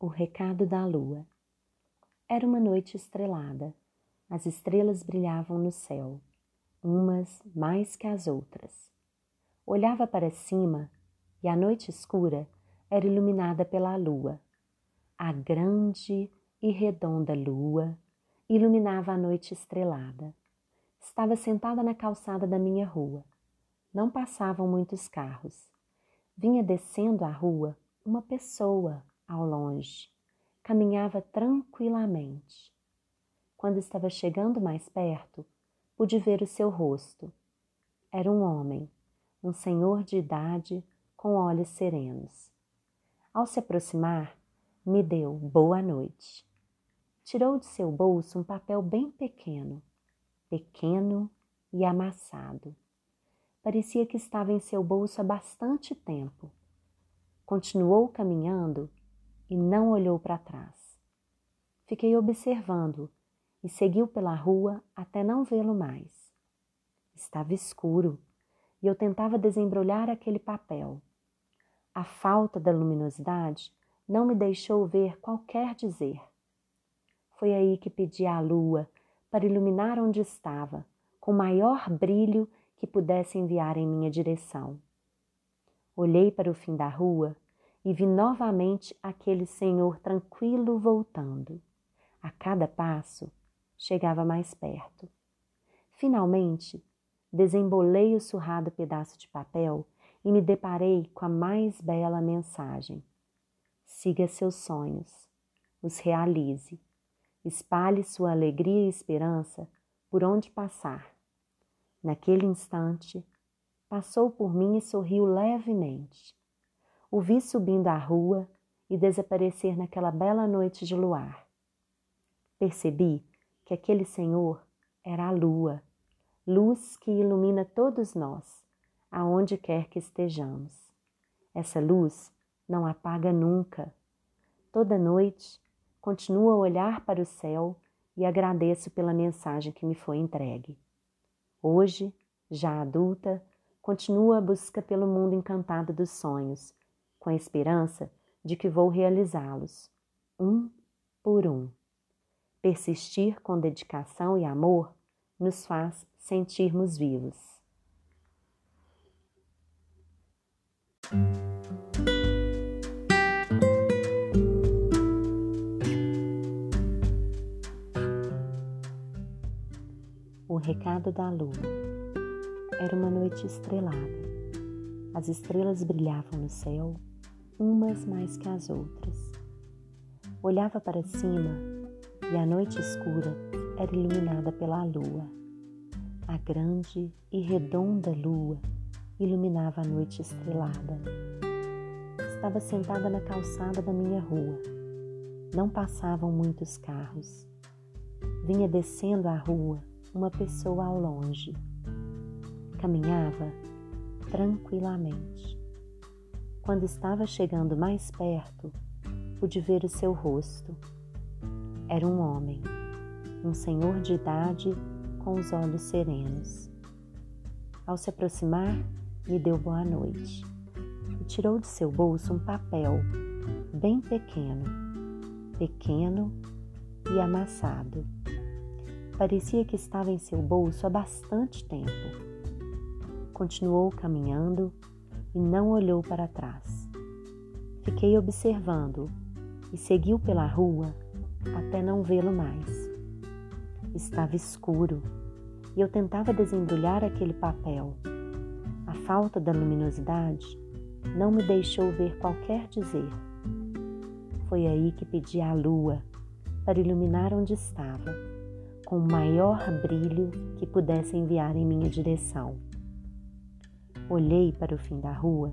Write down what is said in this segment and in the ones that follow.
O recado da lua. Era uma noite estrelada. As estrelas brilhavam no céu, umas mais que as outras. Olhava para cima e a noite escura era iluminada pela lua. A grande e redonda lua iluminava a noite estrelada. Estava sentada na calçada da minha rua. Não passavam muitos carros. Vinha descendo a rua uma pessoa ao longe. Caminhava tranquilamente. Quando estava chegando mais perto, pude ver o seu rosto. Era um homem, um senhor de idade com olhos serenos. Ao se aproximar, me deu boa noite. Tirou de seu bolso um papel bem pequeno, pequeno e amassado. Parecia que estava em seu bolso há bastante tempo. Continuou caminhando e não olhou para trás. Fiquei observando e seguiu pela rua até não vê-lo mais. Estava escuro e eu tentava desembrulhar aquele papel. A falta da luminosidade não me deixou ver qualquer dizer. Foi aí que pedi à lua para iluminar onde estava, com maior brilho que pudesse enviar em minha direção. Olhei para o fim da rua e vi novamente aquele senhor tranquilo voltando. A cada passo, chegava mais perto. Finalmente, desembolei o surrado pedaço de papel e me deparei com a mais bela mensagem. Siga seus sonhos, os realize, espalhe sua alegria e esperança por onde passar. Naquele instante, passou por mim e sorriu levemente. O vi subindo a rua e desaparecer naquela bela noite de luar. Percebi que aquele senhor era a lua, luz que ilumina todos nós, aonde quer que estejamos. Essa luz não apaga nunca. Toda noite continuo a olhar para o céu e agradeço pela mensagem que me foi entregue. Hoje, já adulta, continuo a busca pelo mundo encantado dos sonhos, com a esperança de que vou realizá-los, um por um. Persistir com dedicação e amor nos faz sentirmos vivos. O recado da lua. Era uma noite estrelada. As estrelas brilhavam no céu umas mais que as outras. Olhava para cima e a noite escura era iluminada pela lua. A grande e redonda lua iluminava a noite estrelada. Estava sentada na calçada da minha rua. Não passavam muitos carros. Vinha descendo a rua uma pessoa ao longe. Caminhava tranquilamente. Quando estava chegando mais perto, pude ver o seu rosto. Era um homem, um senhor de idade com os olhos serenos. Ao se aproximar, me deu boa noite e tirou de seu bolso um papel bem pequeno, pequeno e amassado. Parecia que estava em seu bolso há bastante tempo. Continuou caminhando e não olhou para trás. Fiquei observando e seguiu pela rua até não vê-lo mais. Estava escuro e eu tentava desembrulhar aquele papel. A falta da luminosidade não me deixou ver qualquer dizer. Foi aí que pedi à lua para iluminar onde estava, com o maior brilho que pudesse enviar em minha direção. Olhei para o fim da rua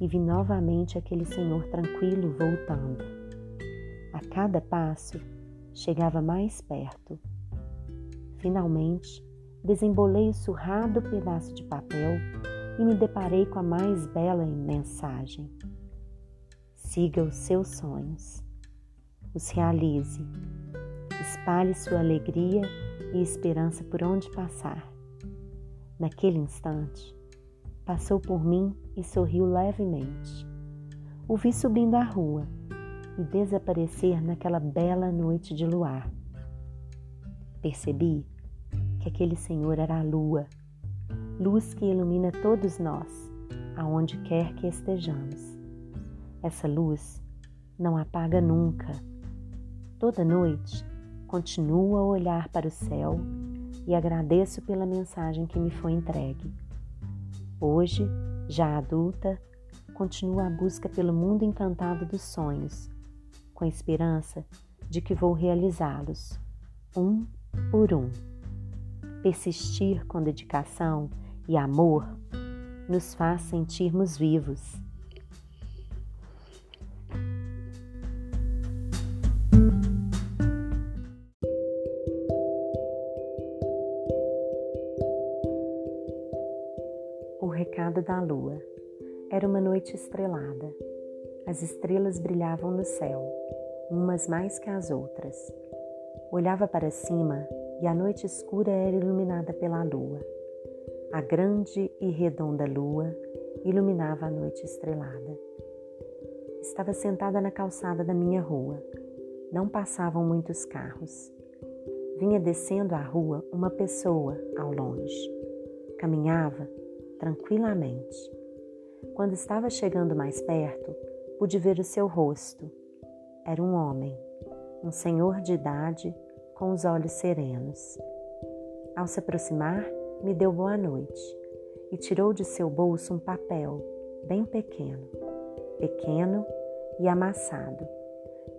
e vi novamente aquele senhor tranquilo voltando. A cada passo, chegava mais perto. Finalmente, desembolei o surrado pedaço de papel e me deparei com a mais bela mensagem. Siga os seus sonhos, os realize, espalhe sua alegria e esperança por onde passar. Naquele instante, Passou por mim e sorriu levemente. O vi subindo a rua. e desaparecer naquela bela noite de luar. Percebi que aquele Senhor era a lua, luz que ilumina todos nós, aonde quer que estejamos. Essa luz não apaga nunca. Toda noite continuo a olhar para o céu e agradeço pela mensagem que me foi entregue. Hoje, já adulta, continuo a busca pelo mundo encantado dos sonhos, com a esperança de que vou realizá-los, um por um. Persistir com dedicação e amor nos faz sentirmos vivos. O recado da lua. Era uma noite estrelada. As estrelas brilhavam no céu, umas mais que as outras. Olhava para cima e a noite escura era iluminada pela lua. A grande e redonda lua iluminava a noite estrelada. Estava sentada na calçada da minha rua. Não passavam muitos carros. Vinha descendo a rua uma pessoa ao longe. Caminhava tranquilamente. Quando estava chegando mais perto, pude ver o seu rosto. Era um homem, um senhor de idade com os olhos serenos. Ao se aproximar, me deu boa noite e tirou de seu bolso um papel bem pequeno, pequeno e amassado.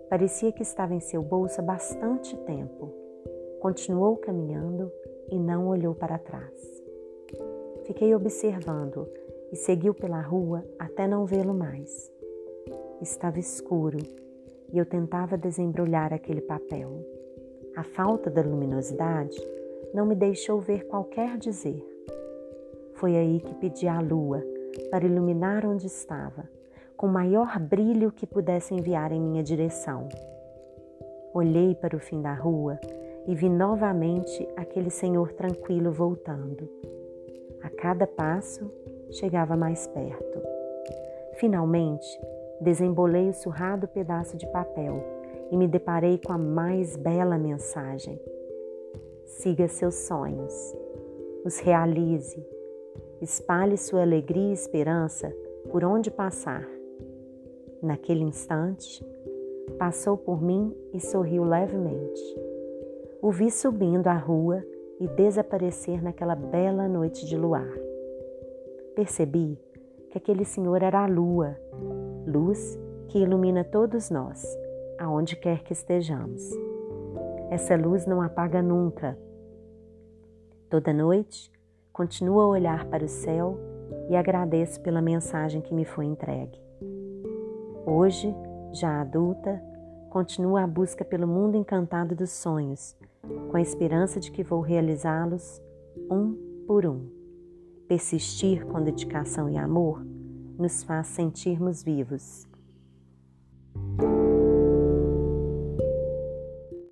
Parecia que estava em seu bolso há bastante tempo. Continuou caminhando e não olhou para trás. Fiquei observando e seguiu pela rua até não vê-lo mais. Estava escuro e eu tentava desembrulhar aquele papel. A falta da luminosidade não me deixou ver qualquer dizer. Foi aí que pedi à lua para iluminar onde estava, com o maior brilho que pudesse enviar em minha direção. Olhei para o fim da rua e vi novamente aquele senhor tranquilo voltando. A cada passo, chegava mais perto. Finalmente, desembolei o surrado pedaço de papel e me deparei com a mais bela mensagem. Siga seus sonhos, os realize, espalhe sua alegria e esperança por onde passar. Naquele instante, passou por mim e sorriu levemente. O vi subindo a rua e desaparecer naquela bela noite de luar. Percebi que aquele senhor era a lua, luz que ilumina todos nós, aonde quer que estejamos. Essa luz não apaga nunca. Toda noite, continuo a olhar para o céu e agradeço pela mensagem que me foi entregue. Hoje, já adulta, continuo a busca pelo mundo encantado dos sonhos com a esperança de que vou realizá-los um por um. Persistir com dedicação e amor nos faz sentirmos vivos.